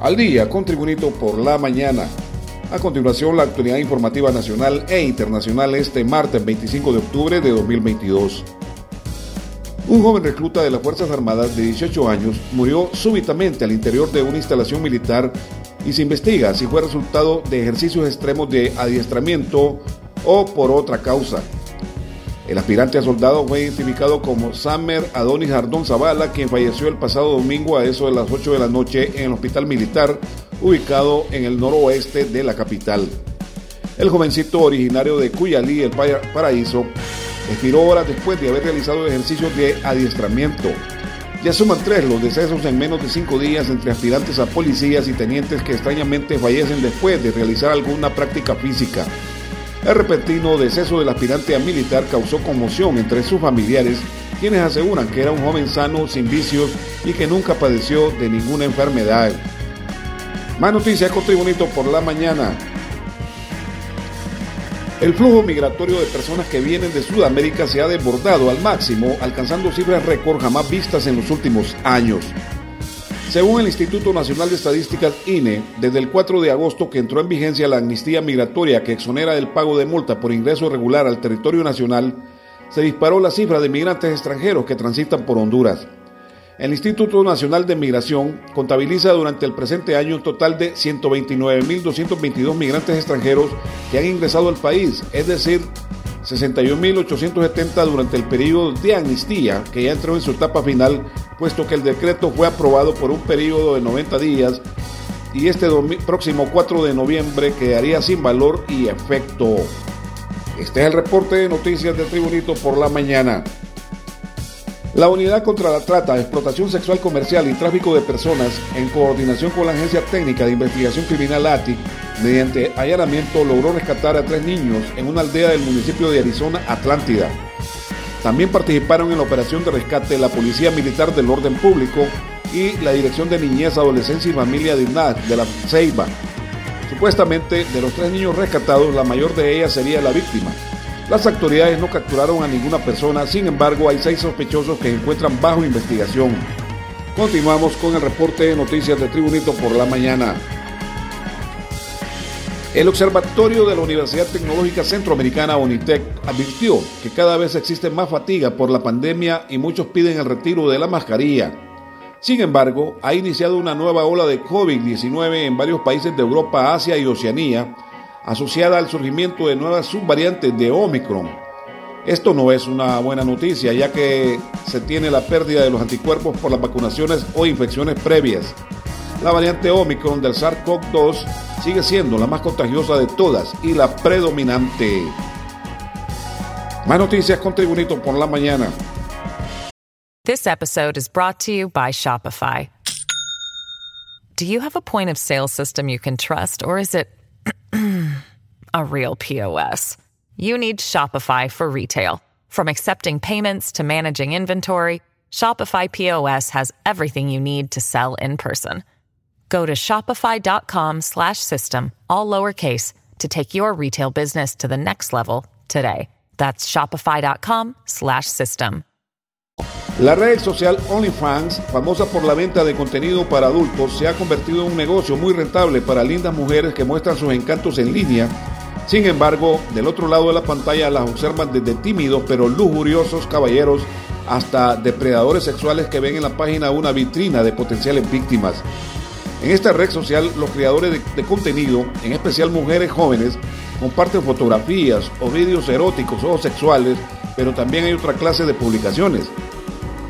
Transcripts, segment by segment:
Al día con Tribunito por la mañana. A continuación, la actualidad informativa nacional e internacional este martes 25 de octubre de 2022. Un joven recluta de las Fuerzas Armadas de 18 años murió súbitamente al interior de una instalación militar y se investiga si fue resultado de ejercicios extremos de adiestramiento o por otra causa. El aspirante a soldado fue identificado como Samer Adonis Ardón Zavala, quien falleció el pasado domingo a eso de las 8 de la noche en el hospital militar ubicado en el noroeste de la capital. El jovencito originario de Cuyalí, el Paraíso, expiró horas después de haber realizado ejercicios de adiestramiento. Ya suman tres los decesos en menos de cinco días entre aspirantes a policías y tenientes que extrañamente fallecen después de realizar alguna práctica física. El repentino deceso del aspirante a militar causó conmoción entre sus familiares, quienes aseguran que era un joven sano, sin vicios y que nunca padeció de ninguna enfermedad. Más noticias con Tribunito por la mañana. El flujo migratorio de personas que vienen de Sudamérica se ha desbordado al máximo, alcanzando cifras récord jamás vistas en los últimos años. Según el Instituto Nacional de Estadísticas INE, desde el 4 de agosto que entró en vigencia la amnistía migratoria que exonera del pago de multa por ingreso irregular al territorio nacional, se disparó la cifra de migrantes extranjeros que transitan por Honduras. El Instituto Nacional de Migración contabiliza durante el presente año un total de 129.222 migrantes extranjeros que han ingresado al país, es decir, 61.870 durante el periodo de amnistía, que ya entró en su etapa final, puesto que el decreto fue aprobado por un periodo de 90 días y este próximo 4 de noviembre quedaría sin valor y efecto. Este es el reporte de noticias del Tribunito por la mañana. La Unidad contra la Trata, Explotación Sexual Comercial y Tráfico de Personas, en coordinación con la Agencia Técnica de Investigación Criminal ATI, mediante allanamiento logró rescatar a tres niños en una aldea del municipio de Arizona, Atlántida. También participaron en la operación de rescate la Policía Militar del Orden Público y la Dirección de Niñez, Adolescencia y Familia de de la Ceiba. Supuestamente, de los tres niños rescatados, la mayor de ellas sería la víctima. Las autoridades no capturaron a ninguna persona, sin embargo hay seis sospechosos que se encuentran bajo investigación. Continuamos con el reporte de noticias de Tribunito por la mañana. El Observatorio de la Universidad Tecnológica Centroamericana UNITEC advirtió que cada vez existe más fatiga por la pandemia y muchos piden el retiro de la mascarilla. Sin embargo, ha iniciado una nueva ola de COVID-19 en varios países de Europa, Asia y Oceanía, asociada al surgimiento de nuevas subvariantes de Omicron. Esto no es una buena noticia, ya que se tiene la pérdida de los anticuerpos por las vacunaciones o infecciones previas. La variante Omicron del SARS-CoV-2 sigue siendo la más contagiosa de todas y la predominante. Más noticias con por la mañana. This episode is brought to you by Shopify. Do you have a point of sale system you can trust, or is it a real POS? You need Shopify for retail. From accepting payments to managing inventory, Shopify POS has everything you need to sell in person. Go to shopify.com slash system, all lowercase, to take your retail business to the next level today. That's shopify.com slash system. La red social OnlyFans, famosa por la venta de contenido para adultos, se ha convertido en un negocio muy rentable para lindas mujeres que muestran sus encantos en línea. Sin embargo, del otro lado de la pantalla las observan desde tímidos pero lujuriosos caballeros hasta depredadores sexuales que ven en la página una vitrina de potenciales víctimas. En esta red social, los creadores de, de, contenido, en especial mujeres jóvenes, comparten fotografías o vídeos eróticos o sexuales, pero también hay otra clase de publicaciones.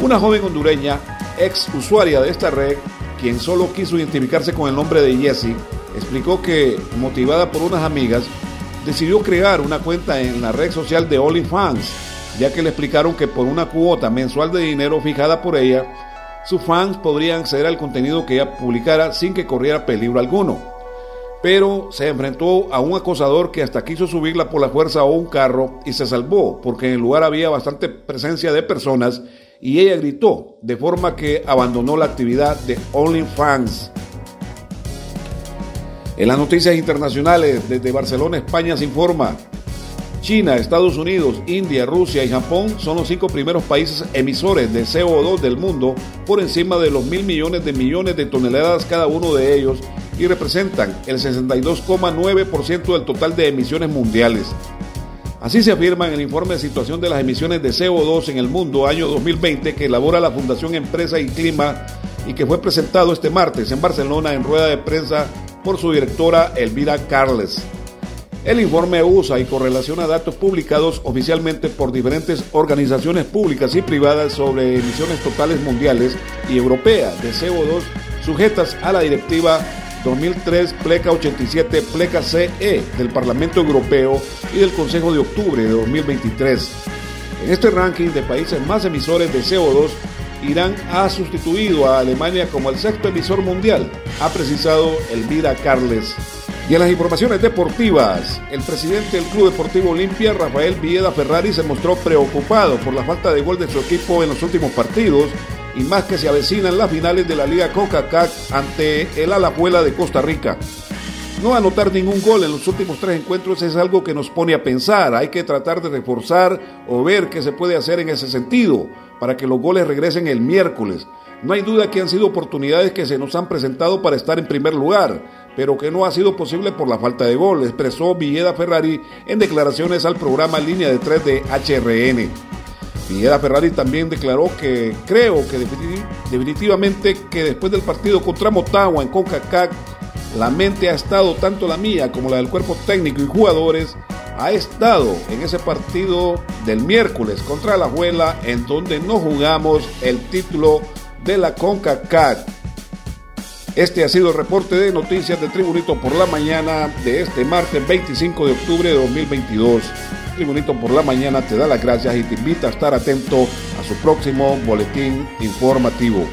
Una joven hondureña, ex usuaria de esta red, quien solo quiso identificarse con el nombre de Jessie, explicó que, motivada por unas amigas, decidió crear una cuenta en la red social de OnlyFans, ya que le explicaron que por una cuota mensual de dinero fijada por ella, sus fans podrían acceder al contenido que ella publicara sin que corriera peligro alguno. Pero se enfrentó a un acosador que hasta quiso subirla por la fuerza a un carro y se salvó porque en el lugar había bastante presencia de personas y ella gritó, de forma que abandonó la actividad de OnlyFans. En las noticias internacionales, desde Barcelona, España se informa. China, Estados Unidos, India, Rusia y Japón son los cinco primeros países emisores de CO2 del mundo por encima de los mil millones de millones de toneladas cada uno de ellos y representan el 62,9% del total de emisiones mundiales. Así se afirma en el informe de situación de las emisiones de CO2 en el mundo año 2020 que elabora la Fundación Empresa y Clima y que fue presentado este martes en Barcelona en rueda de prensa por su directora Elvira Carles. El informe usa y correlaciona datos publicados oficialmente por diferentes organizaciones públicas y privadas sobre emisiones totales mundiales y europeas de CO2 sujetas a la directiva 2003 Pleca 87 Pleca CE del Parlamento Europeo y del Consejo de Octubre de 2023. En este ranking de países más emisores de CO2, Irán ha sustituido a Alemania como el sexto emisor mundial, ha precisado Elvira Carles. Y en las informaciones deportivas, el presidente del Club Deportivo Olimpia, Rafael Villeda Ferrari, se mostró preocupado por la falta de gol de su equipo en los últimos partidos y más que se avecinan las finales de la Liga CONCACAF ante el Alajuela de Costa Rica. No anotar ningún gol en los últimos tres encuentros es algo que nos pone a pensar. Hay que tratar de reforzar o ver qué se puede hacer en ese sentido para que los goles regresen el miércoles. No hay duda que han sido oportunidades que se nos han presentado para estar en primer lugar, pero que no ha sido posible por la falta de gol, expresó Villeda Ferrari en declaraciones al programa Línea de 3 de HRN. Villeda Ferrari también declaró que creo que definitivamente que después del partido contra Motagua en CONCACAF, la mente ha estado tanto la mía como la del cuerpo técnico y jugadores, ha estado en ese partido del miércoles contra la Abuela en donde no jugamos el título de la CONCACAF. Este ha sido el reporte de noticias de Tribunito por la mañana de este martes 25 de octubre de 2022. Tribunito por la mañana te da las gracias y te invita a estar atento a su próximo boletín informativo.